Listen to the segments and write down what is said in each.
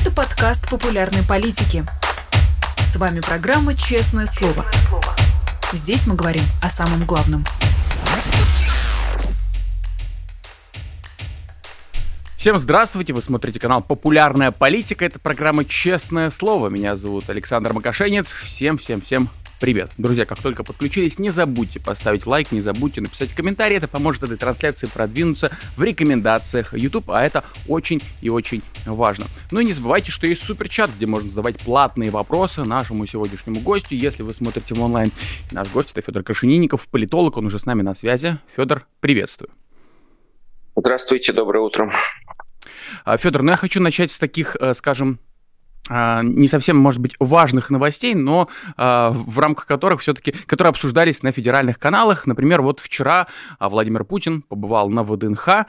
Это подкаст популярной политики. С вами программа «Честное слово». Здесь мы говорим о самом главном. Всем здравствуйте, вы смотрите канал «Популярная политика», это программа «Честное слово». Меня зовут Александр Макашенец, всем-всем-всем Привет! Друзья, как только подключились, не забудьте поставить лайк, не забудьте написать комментарий, это поможет этой трансляции продвинуться в рекомендациях YouTube, а это очень и очень важно. Ну и не забывайте, что есть суперчат, где можно задавать платные вопросы нашему сегодняшнему гостю, если вы смотрите в онлайн. Наш гость это Федор Кашининников, политолог, он уже с нами на связи. Федор, приветствую. Здравствуйте, доброе утро. А, Федор, ну я хочу начать с таких, э, скажем, не совсем, может быть, важных новостей, но а, в рамках которых все-таки, которые обсуждались на федеральных каналах. Например, вот вчера а, Владимир Путин побывал на ВДНХ.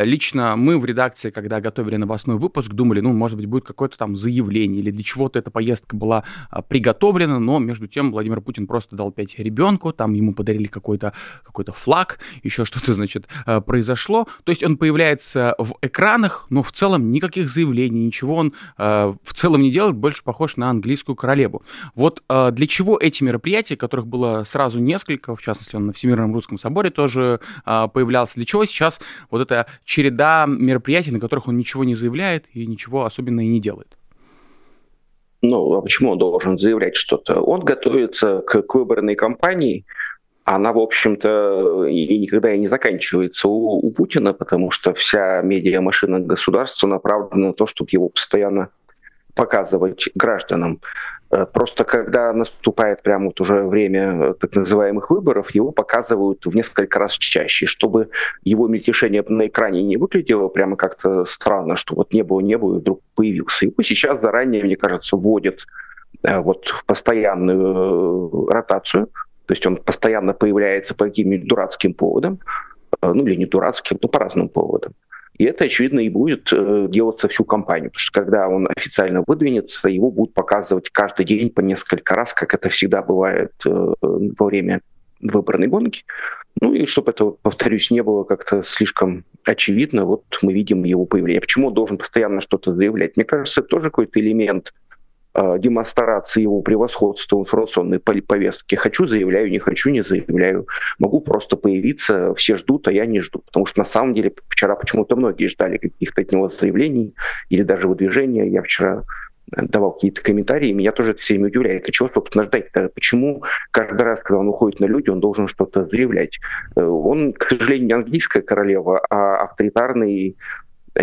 Лично мы в редакции, когда готовили новостной выпуск, думали, ну, может быть, будет какое-то там заявление или для чего-то эта поездка была приготовлена, но между тем Владимир Путин просто дал пять ребенку, там ему подарили какой-то какой флаг, еще что-то, значит, произошло. То есть он появляется в экранах, но в целом никаких заявлений, ничего он в целом не делает, больше похож на английскую королеву. Вот э, для чего эти мероприятия, которых было сразу несколько, в частности, он на Всемирном русском соборе тоже э, появлялся, для чего сейчас вот эта череда мероприятий, на которых он ничего не заявляет и ничего особенно и не делает? Ну, а почему он должен заявлять что-то? Он готовится к, к выборной кампании, она, в общем-то, и никогда и не заканчивается у, у Путина, потому что вся медиамашина государства направлена на то, чтобы его постоянно показывать гражданам. Э, просто когда наступает прямо вот уже время э, так называемых выборов, его показывают в несколько раз чаще, чтобы его мельтешение на экране не выглядело прямо как-то странно, что вот не было, не было, и вдруг появился. Его сейчас заранее, мне кажется, вводят э, вот в постоянную ротацию, то есть он постоянно появляется по каким-нибудь дурацким поводам, ну или не дурацким, но по разным поводам. И это, очевидно, и будет э, делаться всю кампанию, потому что когда он официально выдвинется, его будут показывать каждый день по несколько раз, как это всегда бывает э, во время выборной гонки. Ну и чтобы это, повторюсь, не было как-то слишком очевидно, вот мы видим его появление. Почему он должен постоянно что-то заявлять? Мне кажется, это тоже какой-то элемент демонстрации его превосходства в информационной повестке. Хочу, заявляю, не хочу, не заявляю. Могу просто появиться, все ждут, а я не жду. Потому что на самом деле вчера почему-то многие ждали каких-то от него заявлений или даже выдвижения. Я вчера давал какие-то комментарии, меня тоже это все время удивляет. А чего, собственно, ждать? Почему каждый раз, когда он уходит на люди, он должен что-то заявлять? Э, он, к сожалению, не английская королева, а авторитарный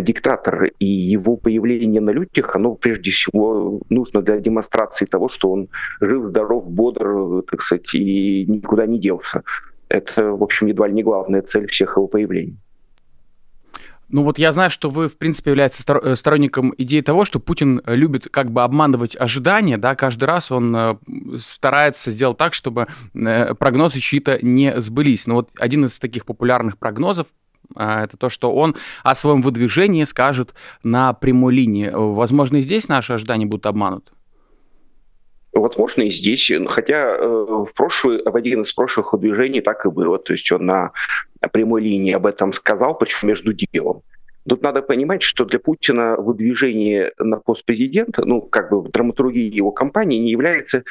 диктатор, и его появление на людях, оно прежде всего нужно для демонстрации того, что он жив, здоров, бодр, так сказать, и никуда не делся. Это, в общем, едва ли не главная цель всех его появлений. Ну вот я знаю, что вы, в принципе, являетесь э, сторонником идеи того, что Путин любит как бы обманывать ожидания, да, каждый раз он э, старается сделать так, чтобы э, прогнозы чьи-то не сбылись. Но вот один из таких популярных прогнозов это то, что он о своем выдвижении скажет на прямой линии. Возможно, и здесь наши ожидания будут обмануты? Возможно, и здесь. Хотя э, в, прошлый, в один из прошлых выдвижений так и было. То есть он на прямой линии об этом сказал, причем между делом. Тут надо понимать, что для Путина выдвижение на пост президента, ну, как бы в драматургии его кампании не является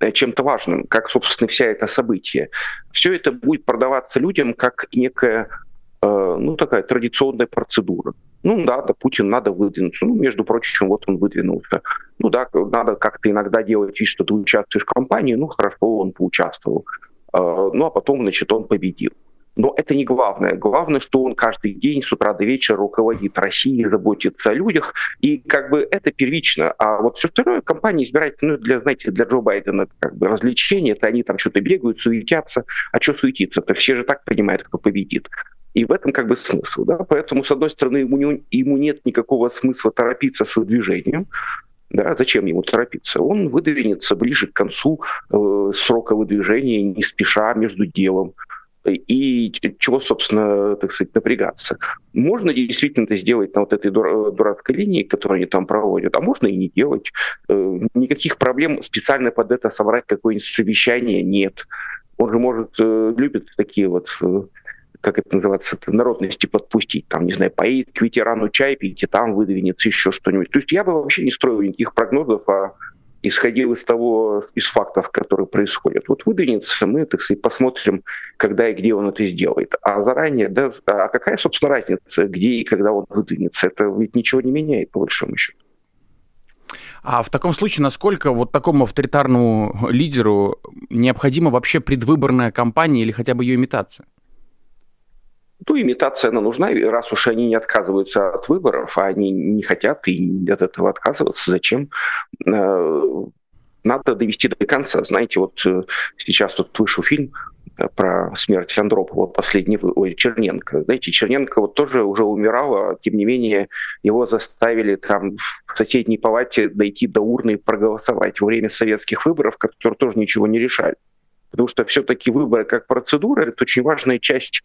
э, чем-то важным, как, собственно, вся это событие. Все это будет продаваться людям как некая Э, ну, такая традиционная процедура. Ну да, да, Путин надо выдвинуться. Ну, между прочим, вот он выдвинулся. Ну да, надо как-то иногда делать вид, что ты участвуешь в кампании. Ну, хорошо, он поучаствовал. Э, ну, а потом, значит, он победил. Но это не главное. Главное, что он каждый день с утра до вечера руководит Россией, заботится о людях, и как бы это первично. А вот все остальное компания избирательная, ну, для, знаете, для Джо Байдена как бы развлечение, это они там что-то бегают, суетятся. А что суетиться-то? Все же так понимают, кто победит. И в этом как бы смысл. Да? Поэтому, с одной стороны, ему, не, ему нет никакого смысла торопиться с выдвижением. Да, зачем ему торопиться? Он выдвинется ближе к концу э, срока выдвижения, не спеша между делом. И чего, собственно, так сказать, напрягаться. Можно действительно это сделать на вот этой дурацкой линии, которую они там проводят, а можно и не делать. Э, никаких проблем специально под это собрать какое-нибудь совещание нет. Он же может, э, любит такие вот э, как это называется, народности подпустить, там, не знаю, поедет к ветерану чай пить, и там выдвинется еще что-нибудь. То есть я бы вообще не строил никаких прогнозов, а исходил из того, из фактов, которые происходят. Вот выдвинется, мы, так сказать, посмотрим, когда и где он это сделает. А заранее, да, а какая, собственно, разница, где и когда он выдвинется? Это ведь ничего не меняет, по большому счету. А в таком случае, насколько вот такому авторитарному лидеру необходима вообще предвыборная кампания или хотя бы ее имитация? Ну, имитация, она нужна, раз уж они не отказываются от выборов, а они не хотят и от этого отказываться, зачем? Э, надо довести до конца. Знаете, вот э, сейчас тут вышел фильм э, про смерть Андропова, последний, ой, Черненко. Знаете, Черненко вот тоже уже умирал, а тем не менее его заставили там в соседней палате дойти до урны и проголосовать во время советских выборов, которые тоже ничего не решали. Потому что все-таки выборы как процедура – это очень важная часть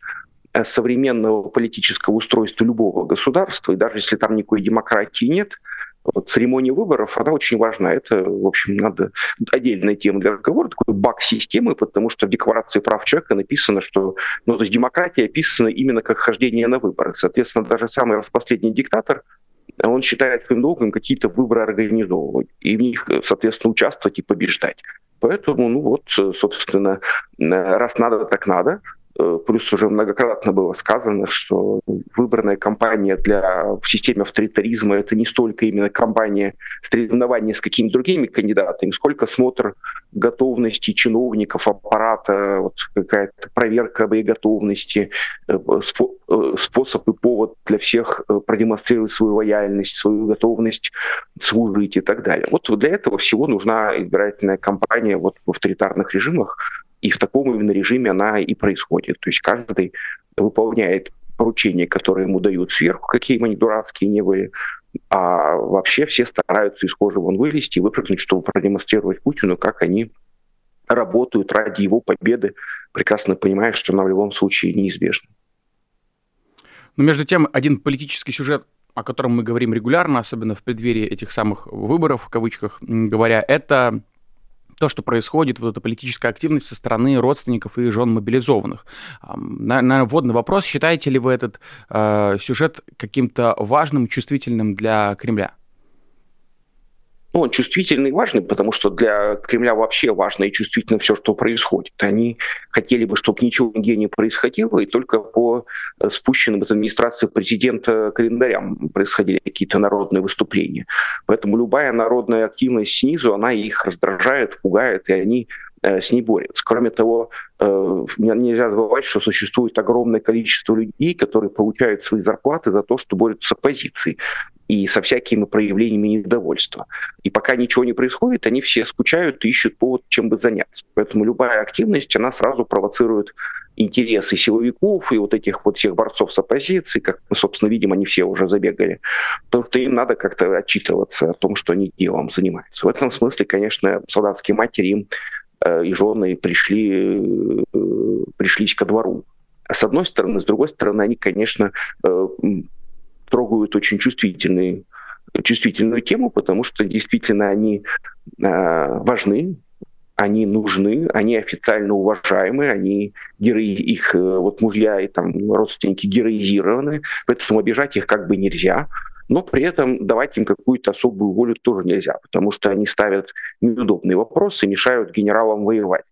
современного политического устройства любого государства, и даже если там никакой демократии нет, вот церемония выборов, она очень важна. Это, в общем, надо отдельная тема для разговора, такой баг системы, потому что в Декларации прав человека написано, что ну, то есть демократия описана именно как хождение на выборы. Соответственно, даже самый последний диктатор, он считает своим долгом какие-то выборы организовывать, и в них, соответственно, участвовать и побеждать. Поэтому, ну вот, собственно, раз надо, так надо. Э, плюс уже многократно было сказано, что выбранная кампания для, в системе авторитаризма это не столько именно кампания соревнования с какими-то другими кандидатами, сколько смотр готовности чиновников, аппарата, вот какая-то проверка боеготовности, э, э, способ и повод для всех продемонстрировать свою лояльность, свою готовность служить и так далее. Вот для этого всего нужна избирательная кампания вот в авторитарных режимах, и в таком именно режиме она и происходит. То есть каждый выполняет поручения, которые ему дают сверху, какие бы они дурацкие не были, а вообще все стараются из кожи вон вылезти и выпрыгнуть, чтобы продемонстрировать Путину, как они работают ради его победы, прекрасно понимая, что она в любом случае неизбежна. Но между тем, один политический сюжет, о котором мы говорим регулярно, особенно в преддверии этих самых выборов, в кавычках говоря, это то, что происходит, вот эта политическая активность со стороны родственников и жен мобилизованных. Наверное, вводный вопрос. Считаете ли вы этот э, сюжет каким-то важным, чувствительным для Кремля? Ну, он чувствительный и важный, потому что для Кремля вообще важно и чувствительно все, что происходит. Они хотели бы, чтобы ничего нигде не происходило, и только по э, спущенным от администрации президента календарям происходили какие-то народные выступления. Поэтому любая народная активность снизу, она их раздражает, пугает, и они э, с ней борются. Кроме того, э, нельзя забывать, что существует огромное количество людей, которые получают свои зарплаты за то, что борются с оппозицией и со всякими проявлениями недовольства. И пока ничего не происходит, они все скучают и ищут повод, чем бы заняться. Поэтому любая активность, она сразу провоцирует интересы силовиков и вот этих вот всех борцов с оппозицией, как мы, собственно, видим, они все уже забегали, потому что им надо как-то отчитываться о том, что они делом занимаются. В этом смысле, конечно, солдатские матери им э, и жены пришли, э, пришлись ко двору. С одной стороны, с другой стороны, они, конечно, э, трогают очень чувствительные, чувствительную тему, потому что действительно они э, важны, они нужны, они официально уважаемы, они герои, их э, вот мужья и там родственники героизированы, поэтому обижать их как бы нельзя. Но при этом давать им какую-то особую волю тоже нельзя, потому что они ставят неудобные вопросы, мешают генералам воевать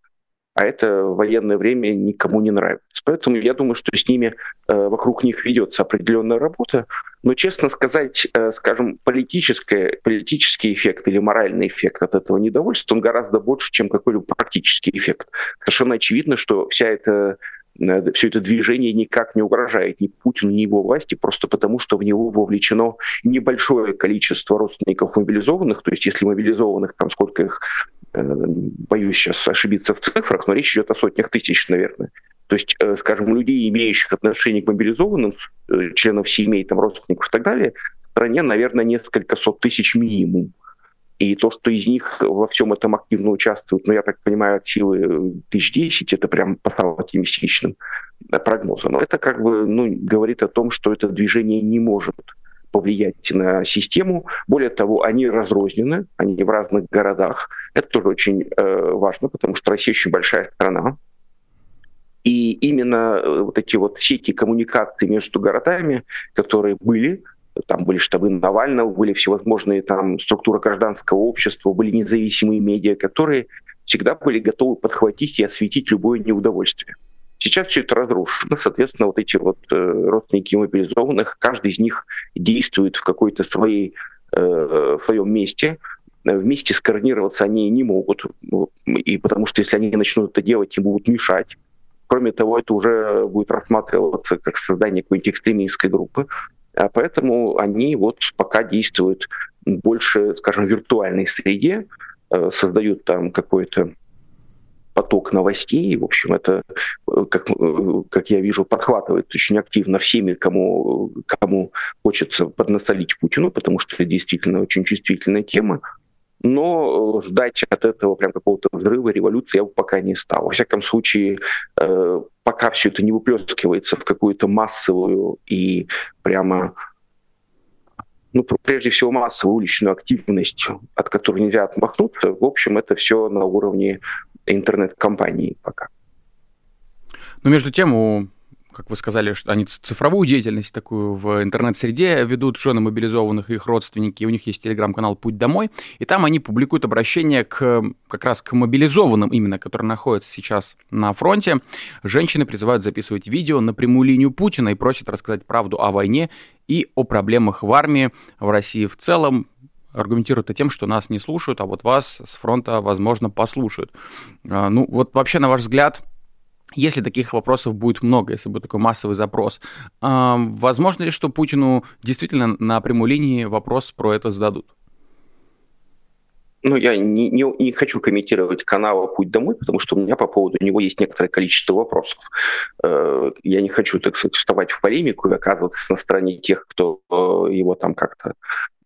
а это в военное время никому не нравится. Поэтому я думаю, что с ними э, вокруг них ведется определенная работа. Но, честно сказать, э, скажем, политический, эффект или моральный эффект от этого недовольства, он гораздо больше, чем какой-либо практический эффект. Совершенно очевидно, что вся эта э, все это движение никак не угрожает ни Путину, ни его власти, просто потому что в него вовлечено небольшое количество родственников мобилизованных, то есть если мобилизованных, там сколько их боюсь сейчас ошибиться в цифрах, но речь идет о сотнях тысяч, наверное. То есть, э, скажем, людей, имеющих отношение к мобилизованным, э, членов семей, там, родственников и так далее, в стране, наверное, несколько сот тысяч минимум. И то, что из них во всем этом активно участвуют, ну, я так понимаю, от силы тысяч десять, это прям по самым оптимистичным прогнозам. Но это как бы ну, говорит о том, что это движение не может повлиять на систему. Более того, они разрознены, они в разных городах. Это тоже очень э, важно, потому что Россия очень большая страна. И именно э, вот эти вот сети коммуникации между городами, которые были, там были штабы Навального, были всевозможные там структуры гражданского общества, были независимые медиа, которые всегда были готовы подхватить и осветить любое неудовольствие. Сейчас все это разрушено, соответственно, вот эти вот э, родственники мобилизованных, каждый из них действует в какой-то своей, э, в своем месте, вместе скоординироваться они не могут, и потому что если они начнут это делать, им будут мешать. Кроме того, это уже будет рассматриваться как создание какой-нибудь экстремистской группы. А поэтому они вот пока действуют больше, скажем, в виртуальной среде, э, создают там какой-то поток новостей. В общем, это, э, как, э, как я вижу, подхватывает очень активно всеми, кому, кому хочется поднасолить Путину, потому что это действительно очень чувствительная тема. Но ждать от этого прям какого-то взрыва, революции я бы пока не стал. Во всяком случае, пока все это не выплескивается в какую-то массовую и прямо ну, прежде всего, массовую уличную активность, от которой нельзя отмахнуться, в общем, это все на уровне интернет-компаний пока. Но между тем у как вы сказали, что они цифровую деятельность такую в интернет-среде ведут жены мобилизованных и их родственники. У них есть телеграм-канал «Путь домой», и там они публикуют обращение к, как раз к мобилизованным именно, которые находятся сейчас на фронте. Женщины призывают записывать видео на прямую линию Путина и просят рассказать правду о войне и о проблемах в армии, в России в целом, аргументируют это тем, что нас не слушают, а вот вас с фронта, возможно, послушают. А, ну, вот вообще, на ваш взгляд, если таких вопросов будет много, если будет такой массовый запрос, возможно ли, что Путину действительно на прямой линии вопрос про это зададут? Ну, я не, не, не хочу комментировать канала «Путь домой», потому что у меня по поводу него есть некоторое количество вопросов. Э, я не хочу, так сказать, вставать в полемику и оказываться на стороне тех, кто э, его там как-то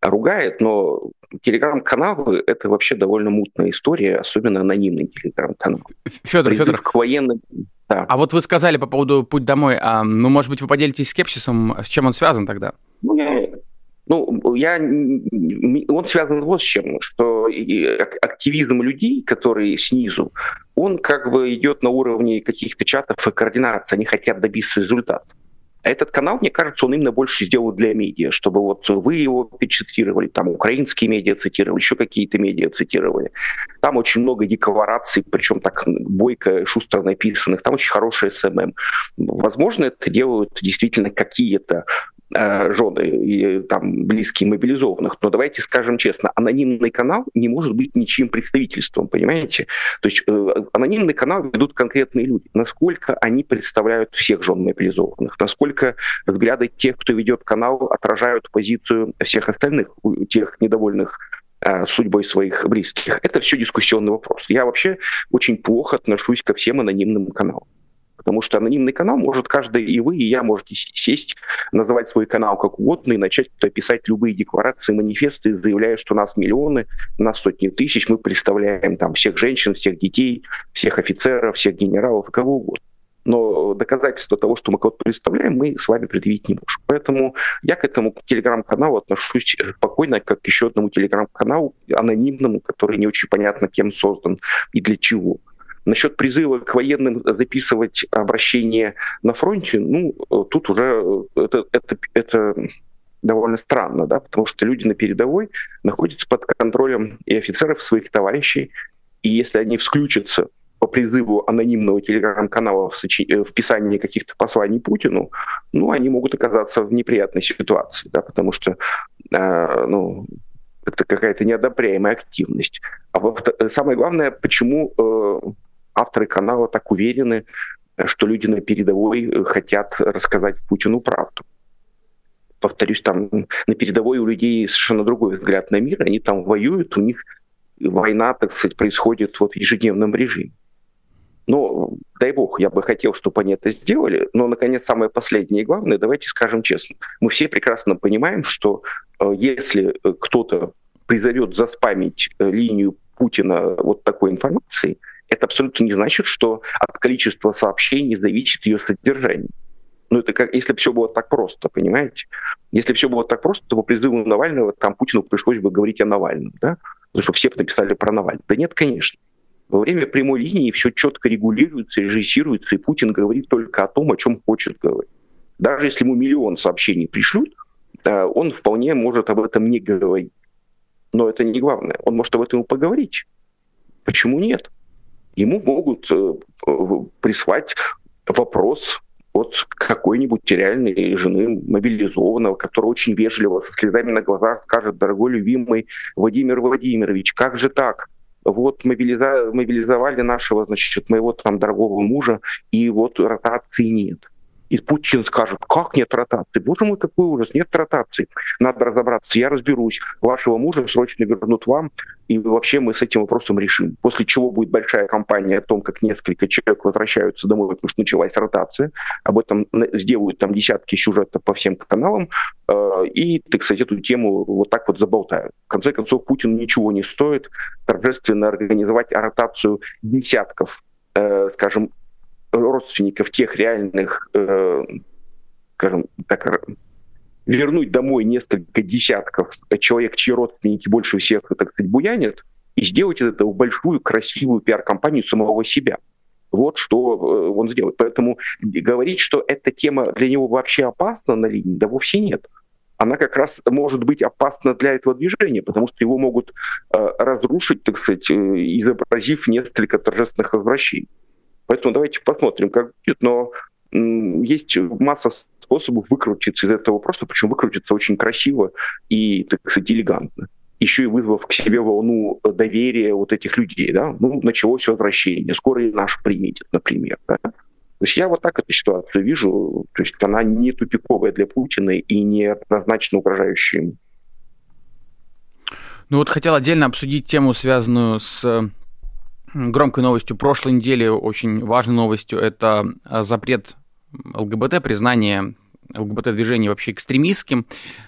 ругает, но телеграм-каналы — это вообще довольно мутная история, особенно анонимный телеграм-канал. Федор, Призыв Федор. к военным... Да. А вот вы сказали по поводу «Путь домой», а, ну, может быть, вы поделитесь скепсисом, с чем он связан тогда? Ну, я, ну, я, он связан вот с чем, что активизм людей, которые снизу, он как бы идет на уровне каких-то чатов и координаций, они хотят добиться результата. А этот канал, мне кажется, он именно больше сделал для медиа, чтобы вот вы его перецитировали, там украинские медиа цитировали, еще какие-то медиа цитировали. Там очень много деклараций, причем так бойко, шустро написанных. Там очень хороший SMM. Возможно, это делают действительно какие-то жены и там близкие мобилизованных. Но давайте скажем честно, анонимный канал не может быть ничьим представительством, понимаете? То есть э, анонимный канал ведут конкретные люди. Насколько они представляют всех жен мобилизованных, насколько взгляды тех, кто ведет канал, отражают позицию всех остальных, тех недовольных э, судьбой своих близких. Это все дискуссионный вопрос. Я вообще очень плохо отношусь ко всем анонимным каналам. Потому что анонимный канал может каждый, и вы, и я можете сесть, называть свой канал как угодно и начать писать любые декларации, манифесты, заявляя, что нас миллионы, нас сотни тысяч, мы представляем там всех женщин, всех детей, всех офицеров, всех генералов, кого угодно. Но доказательства того, что мы кого-то представляем, мы с вами предъявить не можем. Поэтому я к этому телеграм-каналу отношусь спокойно, как к еще одному телеграм-каналу анонимному, который не очень понятно кем создан и для чего. Насчет призыва к военным записывать обращение на фронте, ну, тут уже э, это, это, это довольно странно, да, потому что люди на передовой находятся под контролем и офицеров своих товарищей, и если они включатся по призыву анонимного телеграм-канала в, сочи... Э, в писании каких-то посланий Путину, ну, они могут оказаться в неприятной ситуации, да, потому что, э, ну, это какая-то неодобряемая активность. А э, самое главное, почему э, авторы канала так уверены, что люди на передовой э, хотят рассказать Путину правду. Повторюсь, там на передовой у людей совершенно другой взгляд на мир, они там воюют, у них война, так сказать, происходит вот в ежедневном режиме. Но, дай бог, я бы хотел, чтобы они это сделали. Но, наконец, самое последнее и главное, давайте скажем честно. Мы все прекрасно понимаем, что э, если э, кто-то призовет заспамить линию Путина вот такой информацией, это абсолютно не значит, что от количества сообщений зависит ее содержание. Ну, это как, если бы все было так просто, понимаете? Если бы все было так просто, то по призыву Навального там Путину пришлось бы говорить о Навальном, да? Потому что все написали про Навального. Да нет, конечно. Во время прямой линии все четко регулируется, режиссируется, и Путин говорит только о том, о чем хочет говорить. Даже если ему миллион сообщений пришлют, он вполне может об этом не говорить. Но это не главное. Он может об этом поговорить. Почему нет? Ему могут э, прислать вопрос от какой-нибудь реальной жены мобилизованного, которая очень вежливо, со слезами на глазах скажет, дорогой любимый Владимир Владимирович, как же так? Вот мобилиза... мобилизовали нашего, значит, моего там дорогого мужа, и вот ротации нет. И Путин скажет, как нет ротации? Боже мой, какой ужас, нет ротации. Надо разобраться, я разберусь. Вашего мужа срочно вернут вам, и вообще мы с этим вопросом решим. После чего будет большая кампания о том, как несколько человек возвращаются домой, потому что началась ротация. Об этом сделают там десятки сюжетов по всем каналам. Э, и, так сказать, эту тему вот так вот заболтают. В конце концов, Путин ничего не стоит торжественно организовать ротацию десятков э, скажем, родственников тех реальных, э, скажем так, вернуть домой несколько десятков человек, чьи родственники больше всех, так сказать, буянят, и сделать из этого большую, красивую пиар-компанию самого себя. Вот что э, он сделает. Поэтому говорить, что эта тема для него вообще опасна на линии, да вовсе нет. Она как раз может быть опасна для этого движения, потому что его могут э, разрушить, так сказать, э, изобразив несколько торжественных возвращений. Поэтому давайте посмотрим, как будет. Но есть масса способов выкрутиться из этого вопроса, причем выкрутиться очень красиво и, так сказать, элегантно. Еще и вызвав к себе волну доверия вот этих людей, да, ну, началось возвращение, скоро и наш приедет, например, да. То есть я вот так эту ситуацию вижу, то есть она не тупиковая для Путина и не однозначно угрожающая ему. Ну вот хотел отдельно обсудить тему, связанную с громкой новостью прошлой недели, очень важной новостью, это а, запрет ЛГБТ, признание ЛГБТ-движения вообще экстремистским.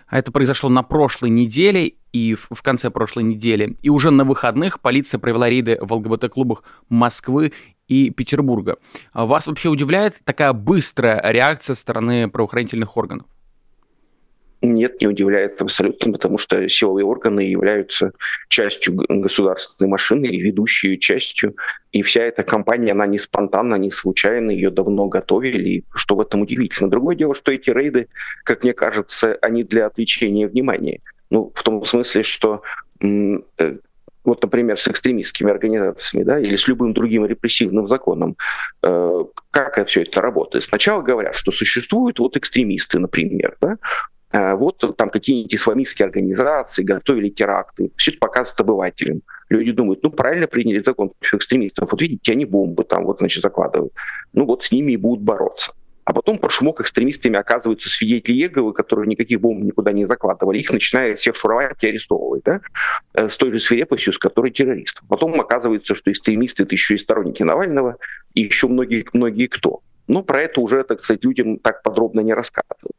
Это произошло на прошлой неделе и в конце прошлой недели. И уже на выходных полиция провела рейды в ЛГБТ-клубах Москвы и Петербурга. А вас вообще удивляет такая быстрая реакция стороны правоохранительных органов? Нет, не удивляет абсолютно, потому что силовые органы являются частью государственной машины и ведущей частью. И вся эта кампания, она не спонтанна, не случайна, ее давно готовили, что в этом удивительно. Другое дело, что эти рейды, как мне кажется, они для отвлечения внимания. Ну, в том смысле, что э, вот, например, с экстремистскими организациями, да, или с любым другим репрессивным законом, э, как все это работает? Сначала говорят, что существуют вот экстремисты, например, да, вот там какие-нибудь исламистские организации готовили теракты. Все это показывают обывателям. Люди думают, ну правильно приняли закон против экстремистов. Вот видите, они бомбы там вот, значит, закладывают. Ну вот с ними и будут бороться. А потом под шумок экстремистами оказываются свидетели Еговы, которые никаких бомб никуда не закладывали. Их начинают всех шуровать и арестовывать, да? Э, с той же свирепостью, с которой террористов. Потом оказывается, что экстремисты — это еще и сторонники Навального, и еще многие, многие кто. Но про это уже, так сказать, людям так подробно не рассказывают.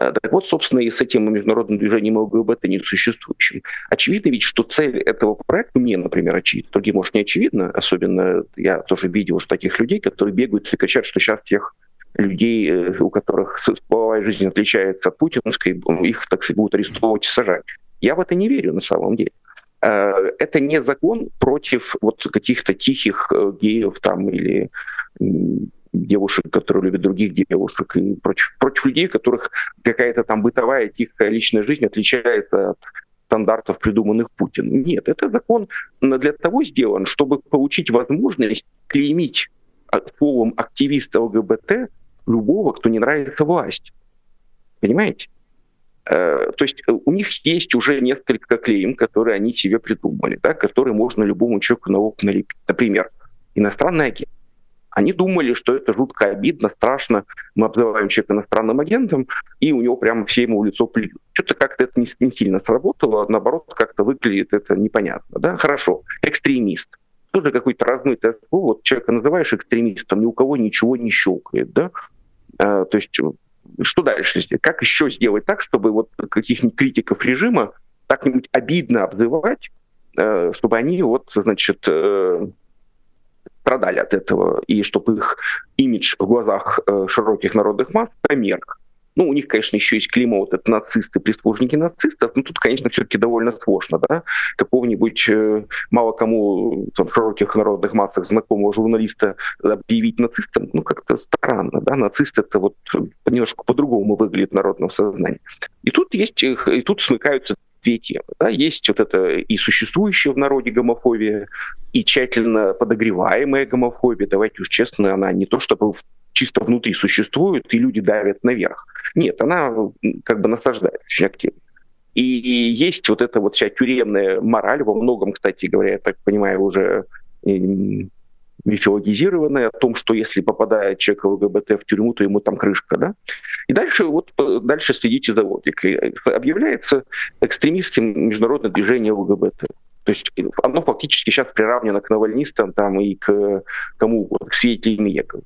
Э, так вот, собственно, и с этим международным движением ЛГБТ несуществующим. Очевидно ведь, что цель этого проекта, мне, например, очевидна, другим, может, не очевидно, особенно я тоже видел уж таких людей, которые бегают и кричат, что сейчас тех людей, э, у которых половая жизнь отличается от путинской, их, так сказать, будут арестовывать и сажать. Я в это не верю на самом деле. Э, это не закон против вот каких-то тихих геев там или девушек, которые любят других девушек, и против, против людей, которых какая-то там бытовая, тихая личная жизнь отличается от стандартов, придуманных Путиным. Нет, это закон для того сделан, чтобы получить возможность клеймить словом активиста ЛГБТ любого, кто не нравится власть. Понимаете? Э, то есть у них есть уже несколько клейм, которые они себе придумали, да, которые можно любому человеку на налепить. Например, иностранный агент. Они думали, что это жутко обидно, страшно. Мы обзываем человека иностранным агентом, и у него прямо все ему в лицо плюют. Что-то как-то это не, не сильно сработало, наоборот, как-то выглядит это непонятно. Да? Хорошо, экстремист. Тоже какой-то размытый слово. Вот человека называешь экстремистом, ни у кого ничего не щелкает. Да? А, то есть что дальше? Как еще сделать так, чтобы вот каких-нибудь критиков режима так-нибудь обидно обзывать, э, чтобы они вот, значит, э, страдали от этого, и чтобы их имидж в глазах э, широких народных масс померк. Ну, у них, конечно, еще есть клима вот это нацисты, прислужники нацистов, но тут, конечно, все-таки довольно сложно, да, какого-нибудь э, мало кому там, в широких народных массах знакомого журналиста объявить нацистом, ну, как-то странно, да, нацист это вот немножко по-другому выглядит в народном сознании. И тут есть, и тут смыкаются две темы. Да? Есть вот это и существующая в народе гомофобия, и тщательно подогреваемая гомофобия. Давайте уж честно, она не то чтобы чисто внутри существует, и люди давят наверх. Нет, она как бы насаждается очень активно. И, и есть вот эта вот вся тюремная мораль, во многом, кстати говоря, я так понимаю, уже мифологизированное о том, что если попадает человек ЛГБТ в тюрьму, то ему там крышка, да? И дальше вот дальше следите за логикой. Объявляется экстремистским международное движение ЛГБТ. То есть оно фактически сейчас приравнено к навальнистам там, и к кому угодно, к свидетелям Еговы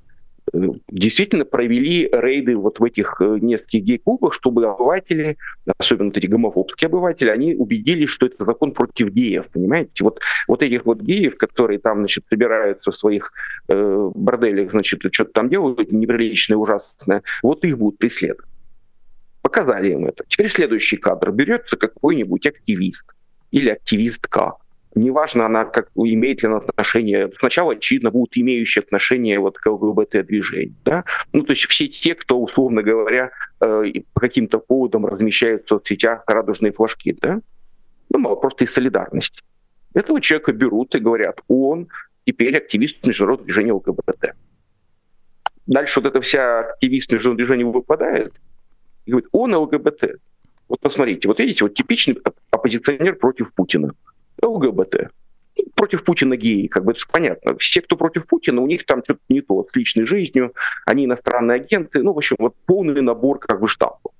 действительно провели рейды вот в этих э, нескольких гей-клубах, чтобы обыватели, особенно эти гомофобские обыватели, они убедились, что это закон против геев, понимаете? Вот, вот этих вот геев, которые там, значит, собираются в своих э, борделях, значит, что-то там делают неприличное, ужасное, вот их будут преследовать. Показали им это. Теперь следующий кадр. Берется какой-нибудь активист или активистка, неважно, она как имеет ли она отношение, сначала, очевидно, будут имеющие отношение вот к ЛГБТ-движению, да, ну, то есть все те, кто, условно говоря, э, по каким-то поводам размещают в соцсетях радужные флажки, да, ну, просто из солидарности. Этого человека берут и говорят, он теперь активист международного движения ЛГБТ. Дальше вот эта вся активист международного движения выпадает и говорит, он ЛГБТ. Вот посмотрите, вот видите, вот типичный оппозиционер против Путина. ЛГБТ. Против Путина геи, как бы это же понятно. Все, кто против Путина, у них там что-то не то с личной жизнью, они иностранные агенты, ну, в общем, вот полный набор как бы штампов.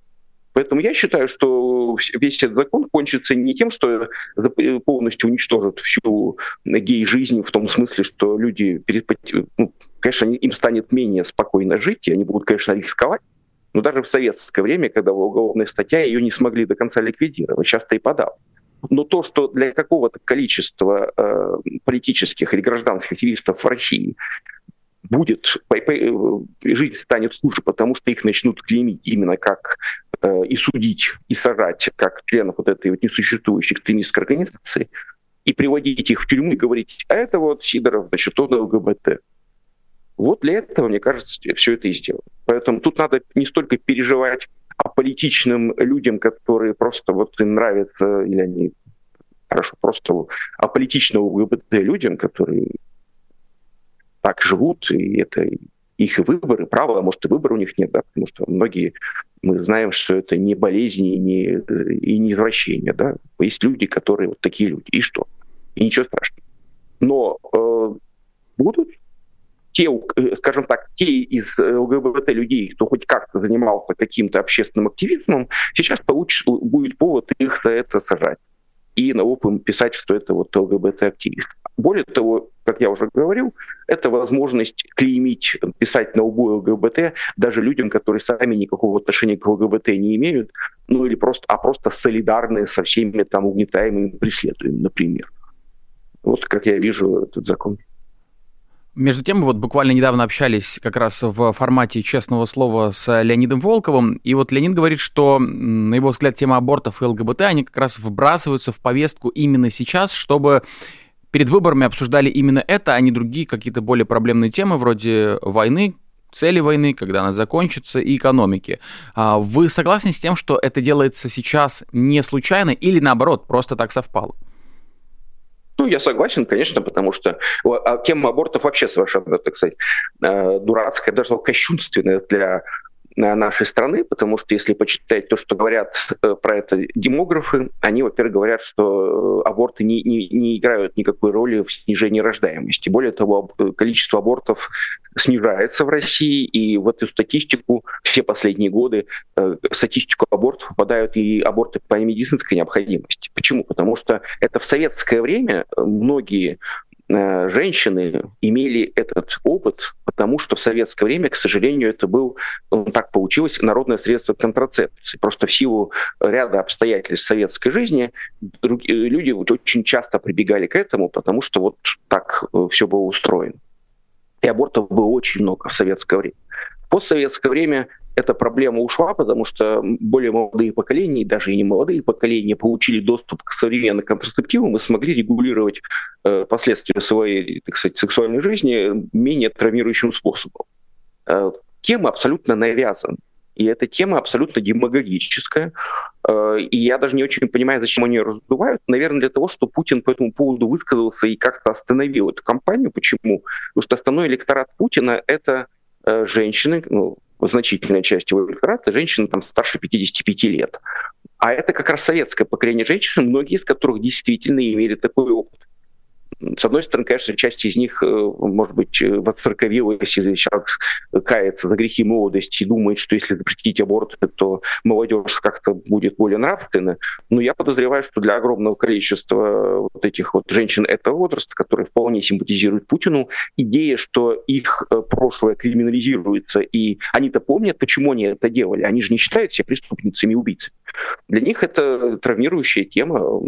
Поэтому я считаю, что весь этот закон кончится не тем, что полностью уничтожит всю гей-жизнь в том смысле, что люди, ну, конечно, им станет менее спокойно жить, и они будут, конечно, рисковать, но даже в советское время, когда уголовная статья, ее не смогли до конца ликвидировать, часто и подал. Но то, что для какого-то количества э, политических или гражданских активистов в России будет, э, жизнь станет хуже, потому что их начнут клеймить именно как э, и судить, и сажать как членов вот этой вот несуществующей экстремистской организации, и приводить их в тюрьму и говорить, а это вот Сидоров, значит, он ЛГБТ. Вот для этого, мне кажется, все это и сделано. Поэтому тут надо не столько переживать аполитичным людям, которые просто вот им нравятся, или они хорошо, просто аполитичного ЛГБТ людям, которые так живут, и это их выборы, право, а может и выбора у них нет, да, потому что многие, мы знаем, что это не болезни и не, и не извращения, да, есть люди, которые вот такие люди, и что? И ничего страшного. Но э, будут те, э, скажем так, те из э, ЛГБТ людей, кто хоть как-то занимался каким-то общественным активизмом, сейчас получит, будет повод их за это сажать и на опым писать, что это вот ЛГБТ-активист. Более того, как я уже говорил, это возможность клеймить, писать на лбу ЛГБТ даже людям, которые сами никакого отношения к ЛГБТ не имеют, ну или просто, а просто солидарны со всеми там угнетаемыми преследуемыми, например. Вот как я вижу этот закон. Между тем, мы вот буквально недавно общались как раз в формате «Честного слова» с Леонидом Волковым, и вот Леонид говорит, что, на его взгляд, тема абортов и ЛГБТ, они как раз вбрасываются в повестку именно сейчас, чтобы перед выборами обсуждали именно это, а не другие какие-то более проблемные темы, вроде войны, цели войны, когда она закончится, и экономики. А вы согласны с тем, что это делается сейчас не случайно или наоборот, просто так совпало? Ну, я согласен, конечно, потому что а тема абортов вообще совершенно, так сказать, э, дурацкая, даже кощунственная для нашей страны, потому что если почитать то, что говорят э, про это демографы, они, во-первых, говорят, что э, аборты не, не, не играют никакой роли в снижении рождаемости. Более того, количество абортов снижается в России, и в эту статистику все последние годы, э, статистику абортов попадают и аборты по медицинской необходимости. Почему? Потому что это в советское время многие Э, женщины имели этот опыт, потому что в советское время, к сожалению, это был, ну, так получилось, народное средство контрацепции. Просто в силу ряда обстоятельств советской жизни э, люди очень часто прибегали к этому, потому что вот так э, все было устроено. И абортов было очень много в советское время. В постсоветское время эта проблема ушла, потому что более молодые поколения, даже и не молодые поколения, получили доступ к современным контрацептивам и смогли регулировать э, последствия своей, так сказать, сексуальной жизни менее травмирующим способом. Э, тема абсолютно навязана. И эта тема абсолютно демагогическая. Э, и я даже не очень понимаю, зачем они ее раздувают. Наверное, для того, чтобы Путин по этому поводу высказался и как-то остановил эту кампанию. Почему? Потому что основной электорат Путина — это э, женщины, ну, значительная часть его электората, женщины там старше 55 лет. А это как раз советское поколение женщин, многие из которых действительно имели такой опыт с одной стороны, конечно, часть из них, э, может быть, э, воцерковилась или сейчас кается за грехи молодости и думает, что если запретить аборт, то молодежь как-то будет более нравственна. Но я подозреваю, что для огромного количества вот этих вот женщин этого возраста, которые вполне симпатизируют Путину, идея, что их э, прошлое криминализируется, и они-то помнят, почему они это делали. Они же не считают себя преступницами и убийцами. Для них это травмирующая тема,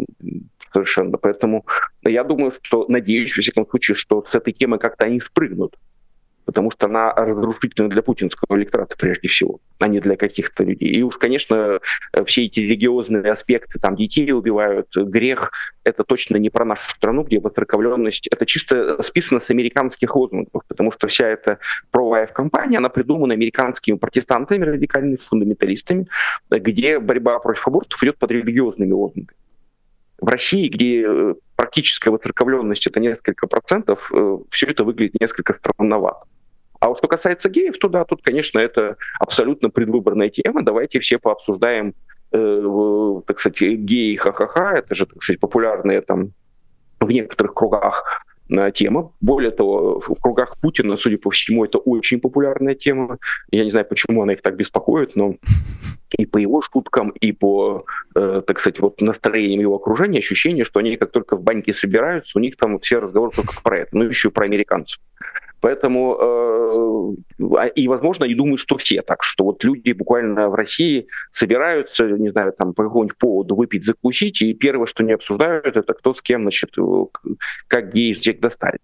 совершенно. Поэтому я думаю, что, надеюсь, во всяком случае, что с этой темы как-то они спрыгнут потому что она разрушительна для путинского электората прежде всего, а не для каких-то людей. И уж, конечно, все эти религиозные аспекты, там детей убивают, грех, это точно не про нашу страну, где воцерковленность, это чисто списано с американских лозунгов, потому что вся эта pro-life кампания, она придумана американскими протестантами, радикальными фундаменталистами, где борьба против абортов идет под религиозными лозунгами. В России, где э, практическая воцерковленность это несколько процентов, э, все это выглядит несколько странновато. А вот что касается геев, то да, тут, конечно, это абсолютно предвыборная тема. Давайте все пообсуждаем, э, так сказать, геи ха-ха-ха, это же, так сказать, популярные там в некоторых кругах тема. Более того, в кругах Путина, судя по всему, это очень популярная тема. Я не знаю, почему она их так беспокоит, но и по его шуткам, и по, э, так сказать, вот настроениям его окружения ощущение, что они как только в баньке собираются, у них там все разговоры только про это, ну еще про американцев. Поэтому, э, и, возможно, они думают, что все так, что вот люди буквально в России собираются, не знаю, там по какому-нибудь поводу выпить, закусить, и первое, что не обсуждают, это кто с кем, значит, как геи всех достали.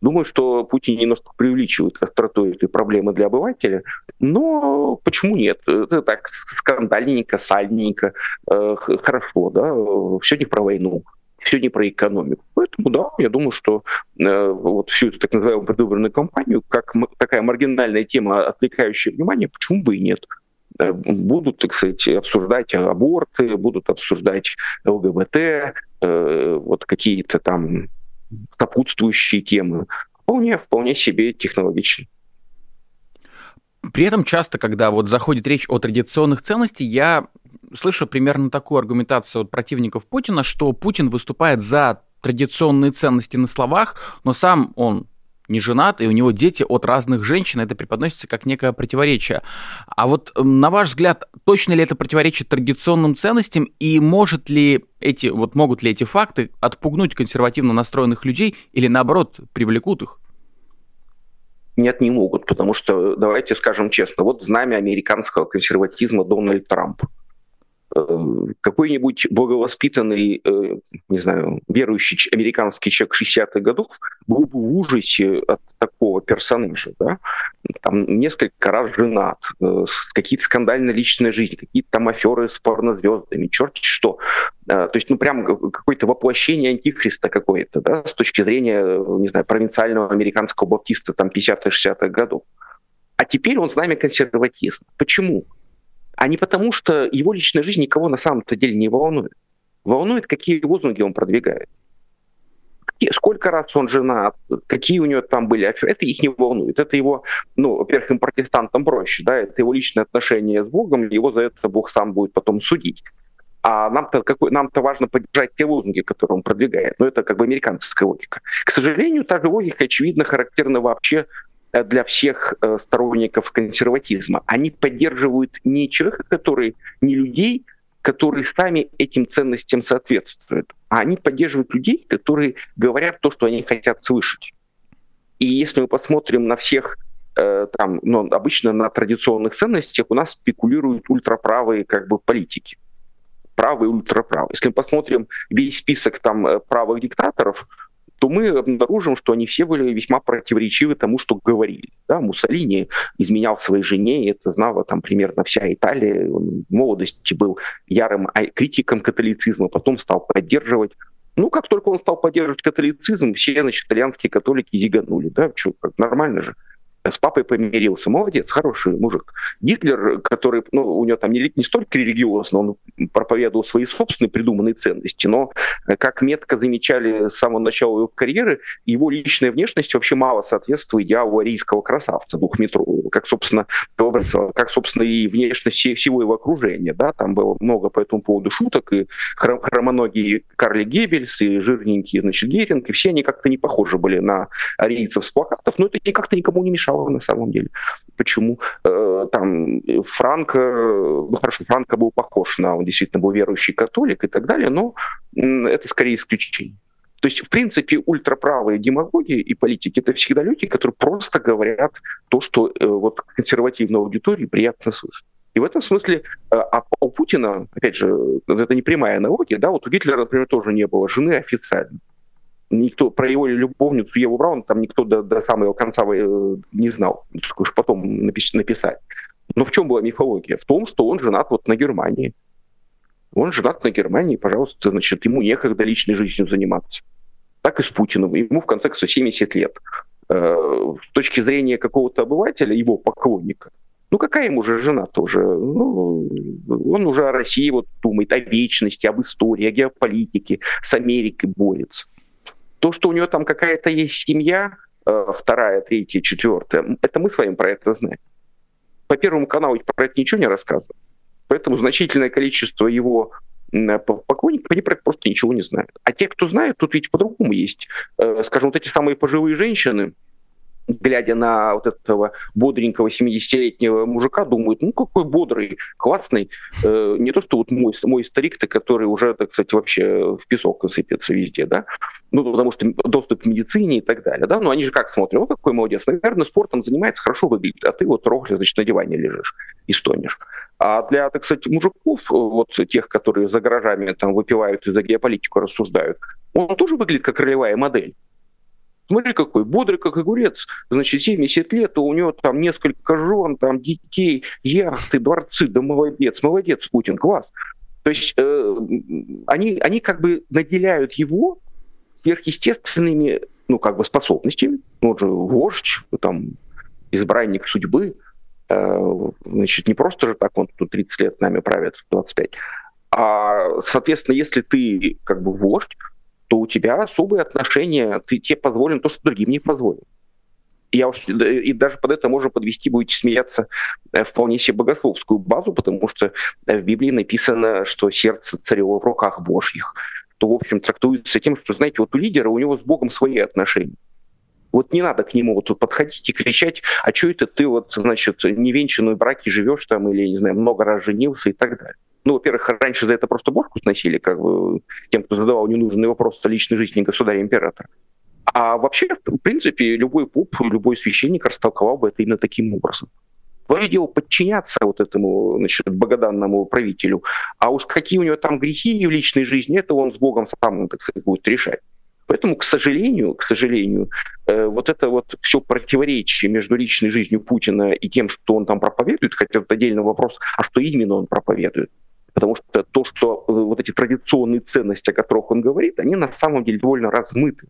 Думаю, что Путин немножко преувеличивает остроту этой проблемы для обывателя, но почему нет? Это так скандальненько, сальненько, э, хорошо, да, все не про войну все не про экономику. Поэтому, да, я думаю, что э, вот всю эту так называемую предвыборную кампанию, как такая маргинальная тема, отвлекающая внимание, почему бы и нет? Э, будут, так сказать, обсуждать аборты, будут обсуждать ЛГБТ, э, вот какие-то там сопутствующие темы. Вполне, вполне себе технологичные. При этом часто, когда вот заходит речь о традиционных ценностях, я слышу примерно такую аргументацию от противников Путина, что Путин выступает за традиционные ценности на словах, но сам он не женат, и у него дети от разных женщин, это преподносится как некое противоречие. А вот на ваш взгляд, точно ли это противоречит традиционным ценностям, и может ли эти, вот могут ли эти факты отпугнуть консервативно настроенных людей или наоборот привлекут их? Нет, не могут, потому что, давайте скажем честно, вот знамя американского консерватизма Дональд Трамп – Эм, какой-нибудь благовоспитанный, э, не знаю, верующий американский человек 60-х годов был бы в ужасе от такого персонажа, да? Там несколько раз женат, э, какие-то скандальные личные жизни, какие-то там аферы с порнозвездами, черт что. Э, то есть, ну, прям какое-то воплощение антихриста какое-то, да, с точки зрения, не знаю, провинциального американского баптиста там 50-60-х годов. А теперь он с нами консерватизм. Почему? А не потому, что его личная жизнь никого на самом-то деле не волнует. Волнует, какие лозунги он продвигает. Сколько раз он женат, какие у него там были аферы, это их не волнует. Это его, ну, во-первых, им протестантам проще, да, это его личные отношения с Богом, его за это Бог сам будет потом судить. А нам-то, какой, нам-то важно поддержать те лозунги, которые он продвигает. Но это как бы американская логика. К сожалению, та же логика, очевидно, характерна вообще для всех э, сторонников консерватизма. Они поддерживают не человека, который, не людей, которые сами этим ценностям соответствуют, а они поддерживают людей, которые говорят то, что они хотят слышать. И если мы посмотрим на всех э, там, ну, обычно на традиционных ценностях у нас спекулируют ультраправые как бы политики. Правые ультраправые. Если мы посмотрим весь список там правых диктаторов, то мы обнаружим, что они все были весьма противоречивы тому, что говорили. Да, Муссолини изменял своей жене, и это знала там примерно вся Италия. Он в молодости был ярым критиком католицизма, потом стал поддерживать ну, как только он стал поддерживать католицизм, все, значит, итальянские католики зиганули, да, что, как нормально же с папой помирился. Молодец, хороший мужик. Гитлер, который, ну, у него там не, не столько религиозно, он проповедовал свои собственные придуманные ценности, но, э, как метко замечали с самого начала его карьеры, его личная внешность вообще мало соответствует идеалу арийского красавца двухметрового, как, собственно, как, собственно, и внешность всего его окружения. Да? Там было много по этому поводу шуток, и хромоногие Карли Геббельс, и жирненькие, значит, Геринг, и все они как-то не похожи были на арийцев с плакатов, но это как-то никому не мешало мешало на самом деле. Почему? Э, там Франко, ну хорошо, Франко был похож на, он действительно был верующий католик и так далее, но это скорее исключение. То есть, в принципе, ультраправые демагоги и политики — это всегда люди, которые просто говорят то, что э, вот консервативной аудитории приятно слышать. И в этом смысле, э, а у Путина, опять же, это не прямая аналогия, да, вот у Гитлера, например, тоже не было жены официально никто про его любовницу Еву Браун там никто до, до самого конца э, не знал, только уж потом напис, написать. Но в чем была мифология? В том, что он женат вот на Германии. Он женат на Германии, пожалуйста, значит, ему некогда личной жизнью заниматься. Так и с Путиным. Ему, в конце концов, 70 лет. Э, с точки зрения какого-то обывателя, его поклонника, ну какая ему же жена тоже? Ну, он уже о России вот думает, о вечности, об истории, о геополитике, с Америкой борется. То, что у нее там какая-то есть семья, э, вторая, третья, четвертая, это мы с вами про это знаем. По Первому каналу про это ничего не рассказывают. Поэтому значительное количество его поклонников, они про это просто ничего не знают. А те, кто знает, тут ведь по-другому есть. Э, скажем, вот эти самые пожилые женщины, глядя на вот этого бодренького 70-летнего мужика, думают, ну какой бодрый, классный. Э, не то, что вот мой, мой старик-то, который уже, так сказать, вообще в песок сыпется везде, да, ну потому что доступ к медицине и так далее, да, но они же как смотрят, ну какой молодец, наверное, спортом занимается, хорошо выглядит, а ты вот рохля, значит, на диване лежишь и стонешь. А для, так сказать, мужиков, вот тех, которые за гаражами там выпивают и за геополитику рассуждают, он тоже выглядит как ролевая модель. Смотри, какой бодрый, как огурец. Значит, 70 лет, а у него там несколько жен, там детей, яхты, дворцы. Да молодец, молодец, Путин, класс. То есть э, они, они как бы наделяют его сверхъестественными, ну, как бы способностями. Он же вождь, там, избранник судьбы. Э, значит, не просто же так он тут 30 лет нами правит, 25. А, соответственно, если ты как бы вождь, то у тебя особые отношения, ты, тебе позволено то, что другим не позволено. Я уж, и даже под это можно подвести, будете смеяться, э, вполне себе богословскую базу, потому что э, в Библии написано, что сердце царева в руках Божьих. То, в общем, трактуется тем, что, знаете, вот у лидера, у него с Богом свои отношения. Вот не надо к нему вот подходить и кричать, а что это ты вот, значит, невенчанную браке живешь там или, не знаю, много раз женился и так далее. Ну, во-первых, раньше за это просто бошку сносили, как бы тем, кто задавал ненужные вопросы о личной жизни государя-императора. А вообще, в принципе, любой поп, любой священник растолковал бы это именно таким образом. Твое дело подчиняться вот этому значит, богоданному правителю, а уж какие у него там грехи в личной жизни, это он с Богом сам, так сказать, будет решать. Поэтому, к сожалению, к сожалению, э, вот это вот все противоречие между личной жизнью Путина и тем, что он там проповедует, хотя это отдельный вопрос, а что именно он проповедует, Потому что то, что э, вот эти традиционные ценности, о которых он говорит, они на самом деле довольно размыты.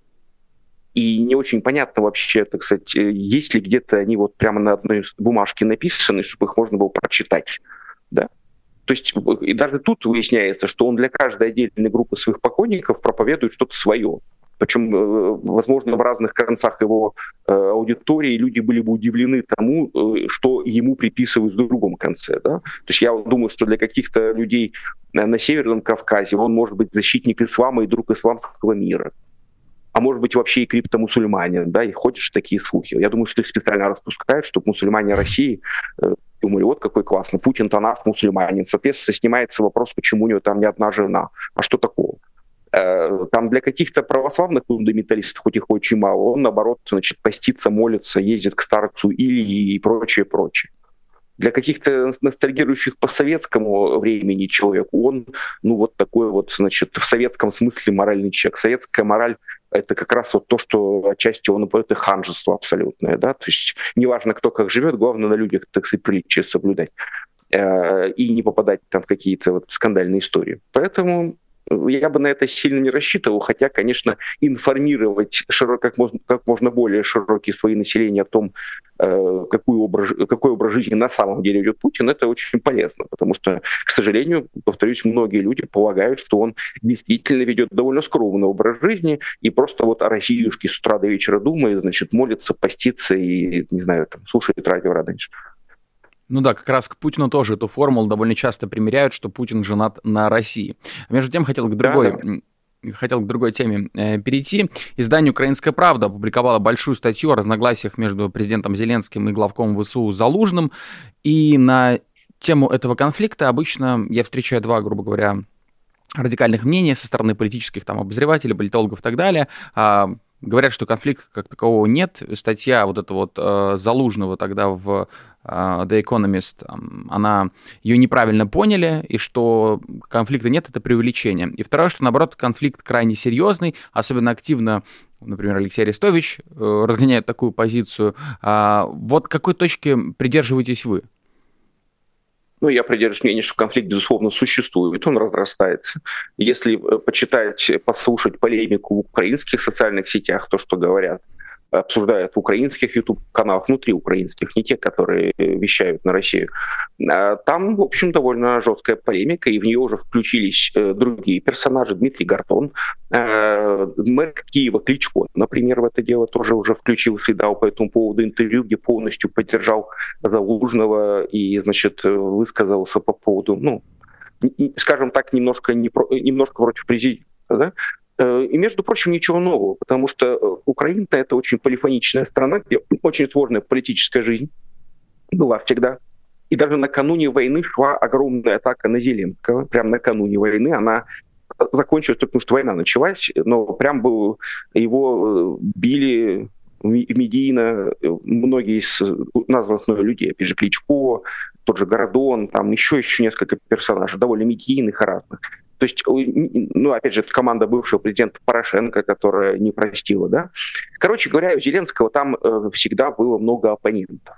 И не очень понятно вообще, так сказать, э, есть ли где-то они вот прямо на одной бумажке написаны, чтобы их можно было прочитать. Да? То есть э, и даже тут выясняется, что он для каждой отдельной группы своих покойников проповедует что-то свое. Причем, э, возможно, в разных концах его э, аудитории люди были бы удивлены тому, э, что ему приписывают в другом конце. Да? То есть я думаю, что для каких-то людей на Северном Кавказе он может быть защитник ислама и друг исламского мира. А может быть вообще и криптомусульманин, да, и ходишь такие слухи. Я думаю, что их специально распускают, чтобы мусульмане России думали, вот какой классный, Путин-то наш мусульманин. Соответственно, снимается вопрос, почему у него там не одна жена. А что такого? Э, там для каких-то православных фундаменталистов, хоть их очень мало, он, наоборот, значит, постится, молится, ездит к старцу Ильи и прочее, прочее. Для каких-то ностальгирующих по советскому времени человек, он, ну, вот такой вот, значит, в советском смысле моральный человек. Советская мораль это как раз вот то, что отчасти он это ханжество абсолютное, да, то есть неважно, кто как живет, главное на людях, так сказать, приличие соблюдать э, и не попадать там в какие-то вот скандальные истории. Поэтому я бы на это сильно не рассчитывал, хотя, конечно, информировать широко, как, можно, как можно более широкие слои населения о том, э, какой, образ, какой образ жизни на самом деле ведет Путин, это очень полезно, потому что, к сожалению, повторюсь, многие люди полагают, что он действительно ведет довольно скромный образ жизни и просто вот о Россиюшке с утра до вечера думает, значит, молится, постится и, не знаю, там, слушает радио Радонеж. Ну да, как раз к Путину тоже эту формулу довольно часто примеряют, что Путин женат на России. А между тем хотел к другой... Да, хотел к другой теме э, перейти. Издание «Украинская правда» опубликовало большую статью о разногласиях между президентом Зеленским и главком ВСУ Залужным. И на тему этого конфликта обычно я встречаю два, грубо говоря, радикальных мнения со стороны политических там обозревателей, политологов и так далее. А, говорят, что конфликта как такового нет. Статья вот эта вот э, Залужного тогда в а, The Economist, она ее неправильно поняли, и что конфликта нет, это преувеличение. И второе, что наоборот конфликт крайне серьезный, особенно активно например, Алексей Арестович э, разгоняет такую позицию. А, вот какой точки придерживаетесь вы? Ну, я придерживаюсь мнения, что конфликт, безусловно, существует, он разрастается. Если э, почитать, послушать полемику в украинских социальных сетях, то, что говорят обсуждают в украинских YouTube-каналах, внутри украинских, не те, которые вещают на Россию. А там, в общем, довольно жесткая полемика, и в нее уже включились э, другие персонажи. Дмитрий Гартон, э, мэр Киева Кличко, например, в это дело тоже уже включился и дал по этому поводу интервью, где полностью поддержал Залужного и, значит, высказался по поводу, ну, скажем так, немножко, не про, немножко против президента. Да? Э, и, между прочим, ничего нового, потому что э, Украина — это очень полифоничная страна, где очень сложная политическая жизнь была всегда. И даже накануне войны шла огромная атака на Зеленского. Прямо накануне войны она закончилась только потому, что война началась, но прям был, его э, били медийно многие из названных людей, опять же, Кличко, тот же Городон, там еще, еще несколько персонажей, довольно медийных и разных. То есть, ну, опять же, это команда бывшего президента Порошенко, которая не простила, да. Короче говоря, у Зеленского там э, всегда было много оппонентов.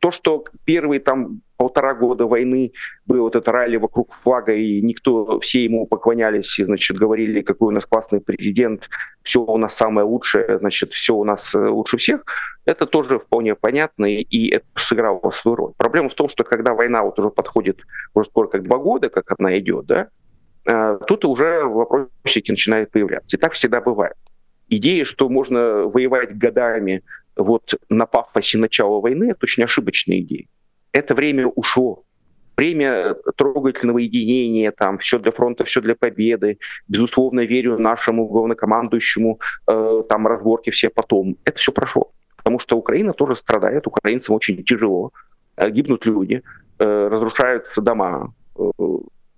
То, что первые там полтора года войны было вот это ралли вокруг флага, и никто, все ему поклонялись, и, значит, говорили, какой у нас классный президент, все у нас самое лучшее, значит, все у нас э, лучше всех, это тоже вполне понятно, и это сыграло свою роль. Проблема в том, что когда война вот уже подходит уже скоро как два года, как она идет, да, тут уже вопросики начинают появляться. И так всегда бывает. Идея, что можно воевать годами вот на пафосе начала войны, это очень ошибочная идея. Это время ушло. Время трогательного единения, там, все для фронта, все для победы. Безусловно, верю нашему главнокомандующему, э, там, разборки все потом. Это все прошло. Потому что Украина тоже страдает, украинцам очень тяжело. Э, гибнут люди, э, разрушаются дома, э,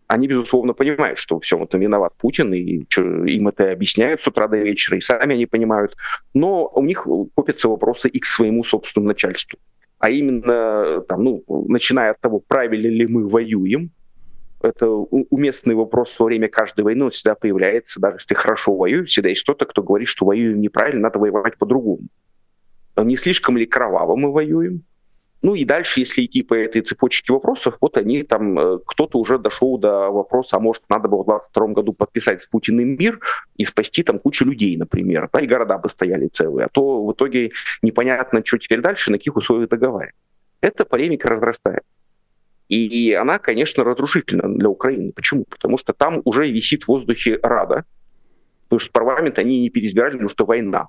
они, безусловно, понимают, что во всем этом виноват Путин, и что, им это объясняют с утра до вечера, и сами они понимают. Но у них копятся вопросы и к своему собственному начальству. А именно, там, ну, начиная от того, правильно ли мы воюем, это уместный вопрос во время каждой войны, он всегда появляется, даже если хорошо воюют, всегда есть кто-то, кто говорит, что воюем неправильно, надо воевать по-другому. Не слишком ли кроваво мы воюем? Ну и дальше, если идти по этой цепочке вопросов, вот они там, э, кто-то уже дошел до вопроса, а может, надо было в 2022 году подписать с Путиным мир и спасти там кучу людей, например, да, и города бы стояли целые, а то в итоге непонятно, что теперь дальше, на каких условиях договаривать. Эта полемика разрастается. И она, конечно, разрушительна для Украины. Почему? Потому что там уже висит в воздухе Рада, потому что парламент они не переизбирали, потому что война.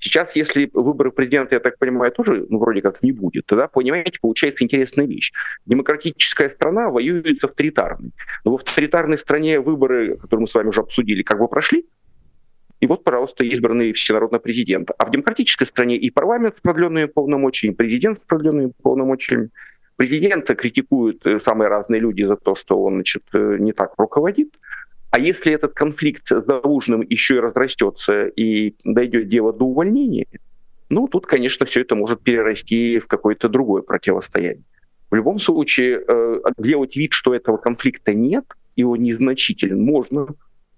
Сейчас, если выборы президента, я так понимаю, тоже ну, вроде как не будет, тогда, понимаете, получается интересная вещь. Демократическая страна воюет с авторитарной. Но в авторитарной стране выборы, которые мы с вами уже обсудили, как бы прошли, и вот, пожалуйста, избранный всенародно президент. А в демократической стране и парламент с продленными полномочиями, и президент с продленными полномочиями. Президента критикуют э, самые разные люди за то, что он значит, э, не так руководит. А если этот конфликт с Залужным еще и разрастется и дойдет дело до увольнения, ну, тут, конечно, все это может перерасти в какое-то другое противостояние. В любом случае, э, делать вид, что этого конфликта нет, и он незначителен, можно.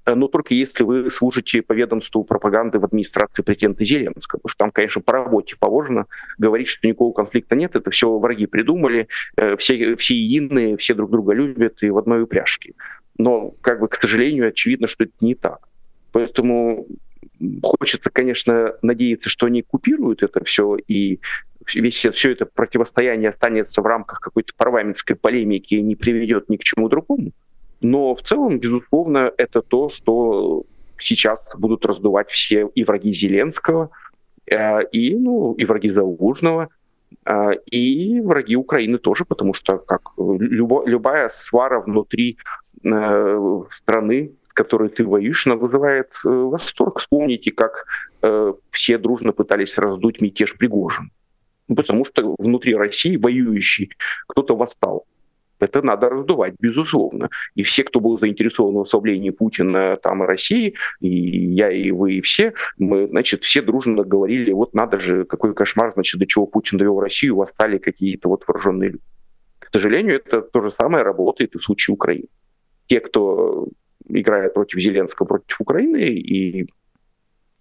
Э, но только если вы служите по ведомству пропаганды в администрации президента Зеленского. Потому что там, конечно, по работе положено говорить, что никакого конфликта нет, это все враги придумали, э, все, все единые, все друг друга любят и в одной упряжке. Но, как бы, к сожалению, очевидно, что это не так. Поэтому хочется, конечно, надеяться, что они купируют это все и весь, все это противостояние останется в рамках какой-то парламентской полемики и не приведет ни к чему другому. Но в целом, безусловно, это то, что сейчас будут раздувать все и враги Зеленского, э, и, ну, и враги Залужного, э, и враги Украины тоже, потому что как любо, любая свара внутри э, страны, с которой ты воюешь, она вызывает восторг. Вспомните, как все дружно пытались раздуть мятеж Пригожин. Потому что внутри России воюющий кто-то восстал это надо раздувать, безусловно. И все, кто был заинтересован в ослаблении Путина там и России, и я, и вы, и все, мы, значит, все дружно говорили, вот надо же, какой кошмар, значит, до чего Путин довел Россию, восстали какие-то вот вооруженные люди. К сожалению, это то же самое работает и в случае Украины. Те, кто играет против Зеленского, против Украины, и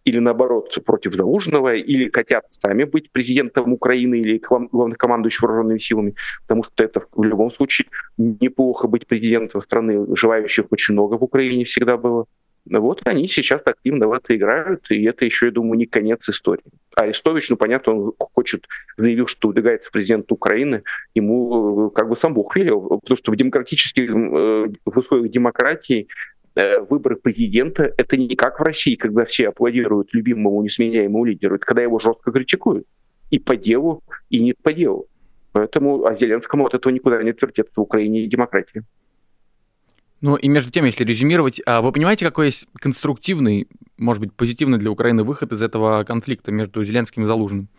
или наоборот против Залужного, или хотят сами быть президентом Украины или главнокомандующим вооруженными силами, потому что это в любом случае неплохо быть президентом страны, желающих очень много в Украине всегда было. Вот они сейчас активно в это играют, и это еще, я думаю, не конец истории. А Арестович, ну, понятно, он хочет, заявил, что выдвигается президент Украины, ему э, как бы сам Бог велел, потому что в демократических, э, в условиях демократии Э, выборы президента — это не как в России, когда все аплодируют любимому несменяемому лидеру, это когда его жестко критикуют. И по делу, и не по делу. Поэтому а Зеленскому от этого никуда не отвертеться в Украине и демократии. Ну и между тем, если резюмировать, а вы понимаете, какой есть конструктивный, может быть, позитивный для Украины выход из этого конфликта между Зеленским и Залужным?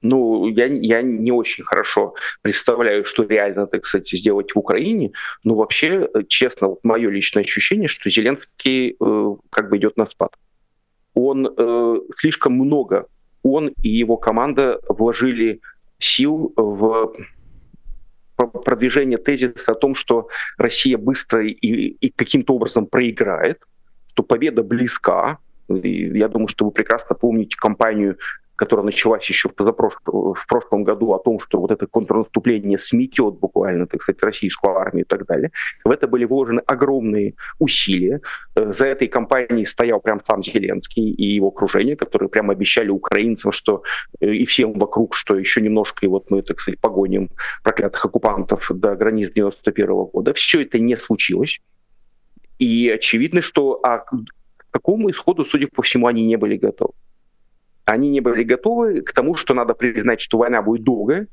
Ну, я, я не очень хорошо представляю, что реально, так сказать, сделать в Украине. Но вообще, э, честно, вот мое личное ощущение, что Зеленский э, как бы идет на спад. Он э, слишком много, он и его команда вложили сил в продвижение тезиса о том, что Россия быстро и, и каким-то образом проиграет, что победа близка. И я думаю, что вы прекрасно помните кампанию которая началась еще в, прошлом году о том, что вот это контрнаступление сметет буквально, так сказать, российскую армию и так далее. В это были вложены огромные усилия. Э, за этой кампанией стоял прям сам Зеленский и его окружение, которые прямо обещали украинцам, что э, и всем вокруг, что еще немножко, и вот мы, так сказать, погоним проклятых оккупантов до границ 91 года. Все это не случилось. И очевидно, что а к такому исходу, судя по всему, они не были готовы они не были готовы к тому, что надо признать, что война будет долгая,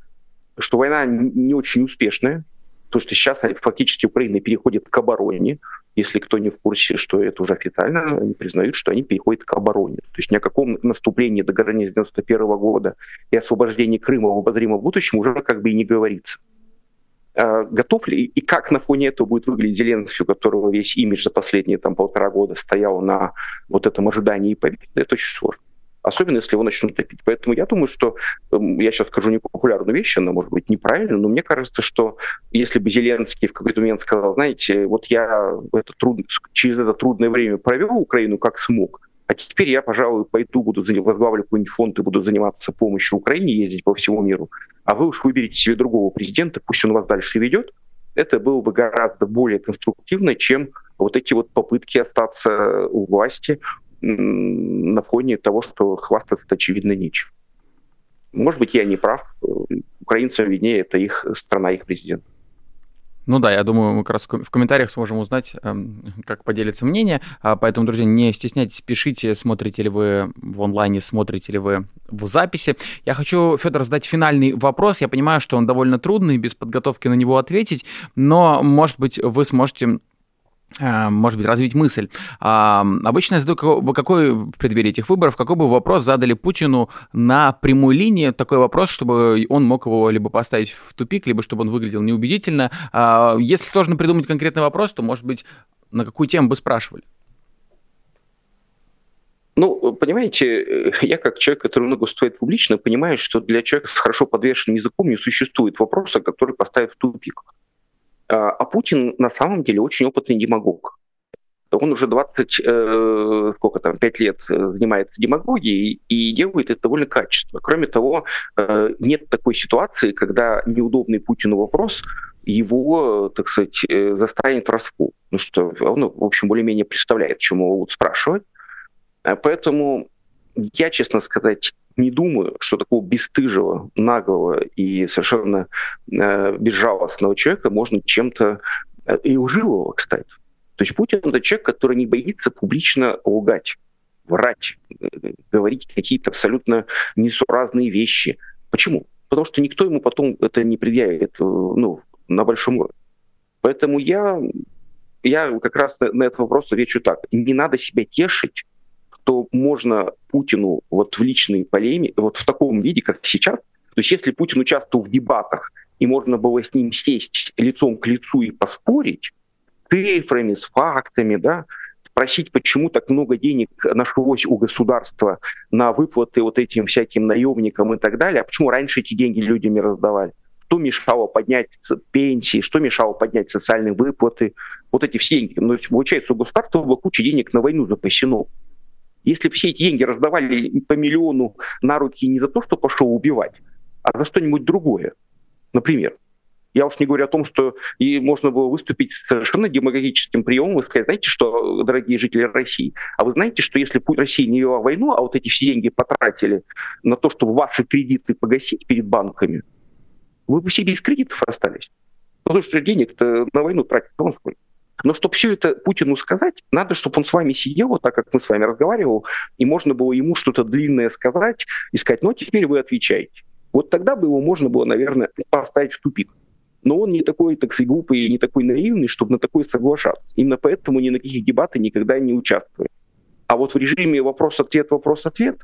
что война не очень успешная, потому что сейчас фактически Украина переходит к обороне. Если кто не в курсе, что это уже официально, они признают, что они переходят к обороне. То есть ни о каком наступлении до границ 91 года и освобождении Крыма в обозримом будущем уже как бы и не говорится. А готов ли и как на фоне этого будет выглядеть Зеленский, у которого весь имидж за последние там, полтора года стоял на вот этом ожидании победы, это очень сложно особенно если его начнут топить. Поэтому я думаю, что эм, я сейчас скажу непопулярную вещь, она может быть неправильная, но мне кажется, что если бы Зеленский в какой-то момент сказал, знаете, вот я это труд... через это трудное время провел Украину как смог, а теперь я, пожалуй, пойду, буду возглавлю какой-нибудь фонд и буду заниматься помощью Украине, ездить по всему миру, а вы уж выберите себе другого президента, пусть он вас дальше ведет, это было бы гораздо более конструктивно, чем вот эти вот попытки остаться у власти, на фоне того, что хвастаться очевидно нечем. Может быть, я не прав. Украинцам виднее, это их страна, их президент. Ну да, я думаю, мы как раз в комментариях сможем узнать, эм, как поделится мнение. А поэтому, друзья, не стесняйтесь, пишите, смотрите ли вы в онлайне, смотрите ли вы в записи. Я хочу, Федор, задать финальный вопрос. Я понимаю, что он довольно трудный, без подготовки на него ответить, но, может быть, вы сможете может быть, развить мысль. А, обычно я задаю, какой в преддверии этих выборов, какой бы вопрос задали Путину на прямой линии, такой вопрос, чтобы он мог его либо поставить в тупик, либо чтобы он выглядел неубедительно. А, если сложно придумать конкретный вопрос, то, может быть, на какую тему бы спрашивали? Ну, понимаете, я как человек, который много выступает публично, понимаю, что для человека с хорошо подвешенным языком не существует вопроса, который поставит в тупик. А, а Путин на самом деле очень опытный демагог. Он уже 20, э, сколько там, 5 лет занимается демагогией и делает это довольно качественно. Кроме того, э, нет такой ситуации, когда неудобный Путину вопрос его, так сказать, э, застанет врасплох. Ну что он, в общем, более-менее представляет, чему могут спрашивать. Поэтому я, честно сказать, не думаю, что такого бесстыжего, наглого и совершенно э, безжалостного человека можно чем-то э, и лживого, кстати. То есть Путин это человек, который не боится публично лгать, врать, э, говорить какие-то абсолютно несуразные вещи. Почему? Потому что никто ему потом это не предъявит э, ну, на большом уровне. Поэтому я, я как раз на, на этот вопрос отвечу так. Не надо себя тешить то можно Путину вот в личной полеме, вот в таком виде, как сейчас, то есть если Путин участвовал в дебатах, и можно было с ним сесть лицом к лицу и поспорить, цифрами, с фактами, да, спросить, почему так много денег нашлось у государства на выплаты вот этим всяким наемникам и так далее, а почему раньше эти деньги людям раздавали, что мешало поднять пенсии, что мешало поднять социальные выплаты, вот эти все деньги. Но получается, у государства было куча денег на войну запасено. Если бы все эти деньги раздавали по миллиону на руки не за то, что пошел убивать, а за что-нибудь другое, например. Я уж не говорю о том, что и можно было выступить с совершенно демагогическим приемом и сказать, знаете что, дорогие жители России, а вы знаете, что если Россия не вела войну, а вот эти все деньги потратили на то, чтобы ваши кредиты погасить перед банками, вы бы себе без кредитов остались. Потому что денег-то на войну тратить он сколько. Но чтобы все это Путину сказать, надо, чтобы он с вами сидел, вот так как мы с вами разговаривал, и можно было ему что-то длинное сказать и сказать, ну теперь вы отвечаете. Вот тогда бы его можно было, наверное, поставить в тупик. Но он не такой, так сказать, глупый и не такой наивный, чтобы на такое соглашаться. Именно поэтому ни на каких дебатах никогда не участвует. А вот в режиме вопрос-ответ, вопрос-ответ,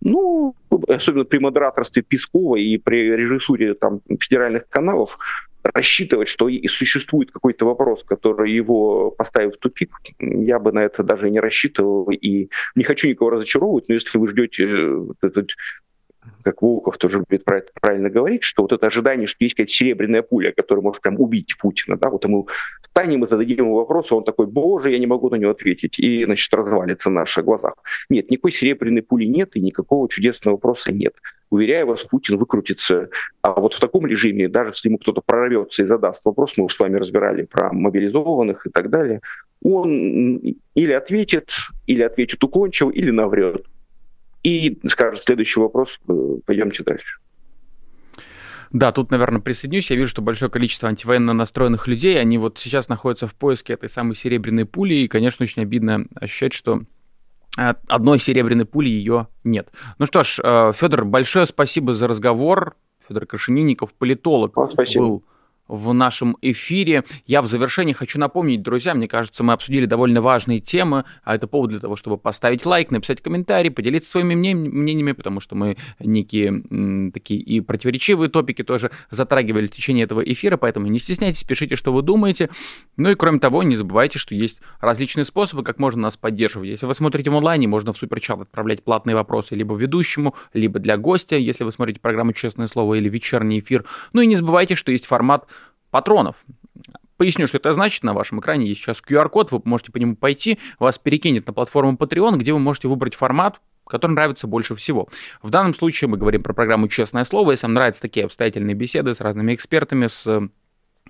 ну, особенно при модераторстве Пескова и при режиссуре там, федеральных каналов, рассчитывать, что существует какой-то вопрос, который его поставит в тупик, я бы на это даже не рассчитывал и не хочу никого разочаровывать, но если вы ждете э, этот как Волков тоже любит правильно говорить, что вот это ожидание, что есть какая-то серебряная пуля, которая может прям убить Путина, да, вот ему встанем и зададим ему вопрос, он такой, боже, я не могу на него ответить, и, значит, развалится на наших глазах. Нет, никакой серебряной пули нет, и никакого чудесного вопроса нет. Уверяю вас, Путин выкрутится. А вот в таком режиме, даже если ему кто-то прорвется и задаст вопрос, мы уж с вами разбирали про мобилизованных и так далее, он или ответит, или ответит уклончиво, или наврет и скажет следующий вопрос, э, пойдемте дальше. Да, тут, наверное, присоединюсь. Я вижу, что большое количество антивоенно настроенных людей, они вот сейчас находятся в поиске этой самой серебряной пули, и, конечно, очень обидно ощущать, что одной серебряной пули ее нет. Ну что ж, э, Федор, большое спасибо за разговор. Федор Крашенинников, политолог, Вам спасибо. был в нашем эфире. Я в завершении хочу напомнить, друзья, мне кажется, мы обсудили довольно важные темы, а это повод для того, чтобы поставить лайк, написать комментарий, поделиться своими мнениями, потому что мы некие такие и противоречивые топики тоже затрагивали в течение этого эфира, поэтому не стесняйтесь, пишите, что вы думаете. Ну и кроме того, не забывайте, что есть различные способы, как можно нас поддерживать. Если вы смотрите в онлайне, можно в суперчат отправлять платные вопросы либо ведущему, либо для гостя, если вы смотрите программу «Честное слово» или вечерний эфир. Ну и не забывайте, что есть формат патронов. Поясню, что это значит. На вашем экране есть сейчас QR-код, вы можете по нему пойти, вас перекинет на платформу Patreon, где вы можете выбрать формат, который нравится больше всего. В данном случае мы говорим про программу «Честное слово». Если вам нравятся такие обстоятельные беседы с разными экспертами, с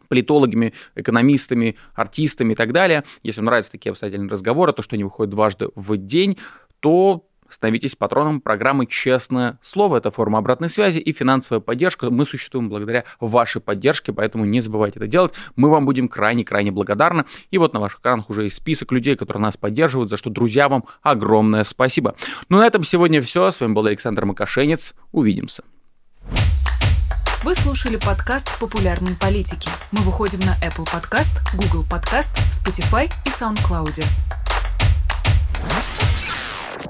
политологами, экономистами, артистами и так далее, если вам нравятся такие обстоятельные разговоры, то, что они выходят дважды в день, то Становитесь патроном программы «Честное слово». Это форма обратной связи и финансовая поддержка. Мы существуем благодаря вашей поддержке, поэтому не забывайте это делать. Мы вам будем крайне-крайне благодарны. И вот на ваших экранах уже есть список людей, которые нас поддерживают, за что, друзья, вам огромное спасибо. Ну, на этом сегодня все. С вами был Александр Макашенец. Увидимся. Вы слушали подкаст «Популярные политики». Мы выходим на Apple Podcast, Google Podcast, Spotify и SoundCloud.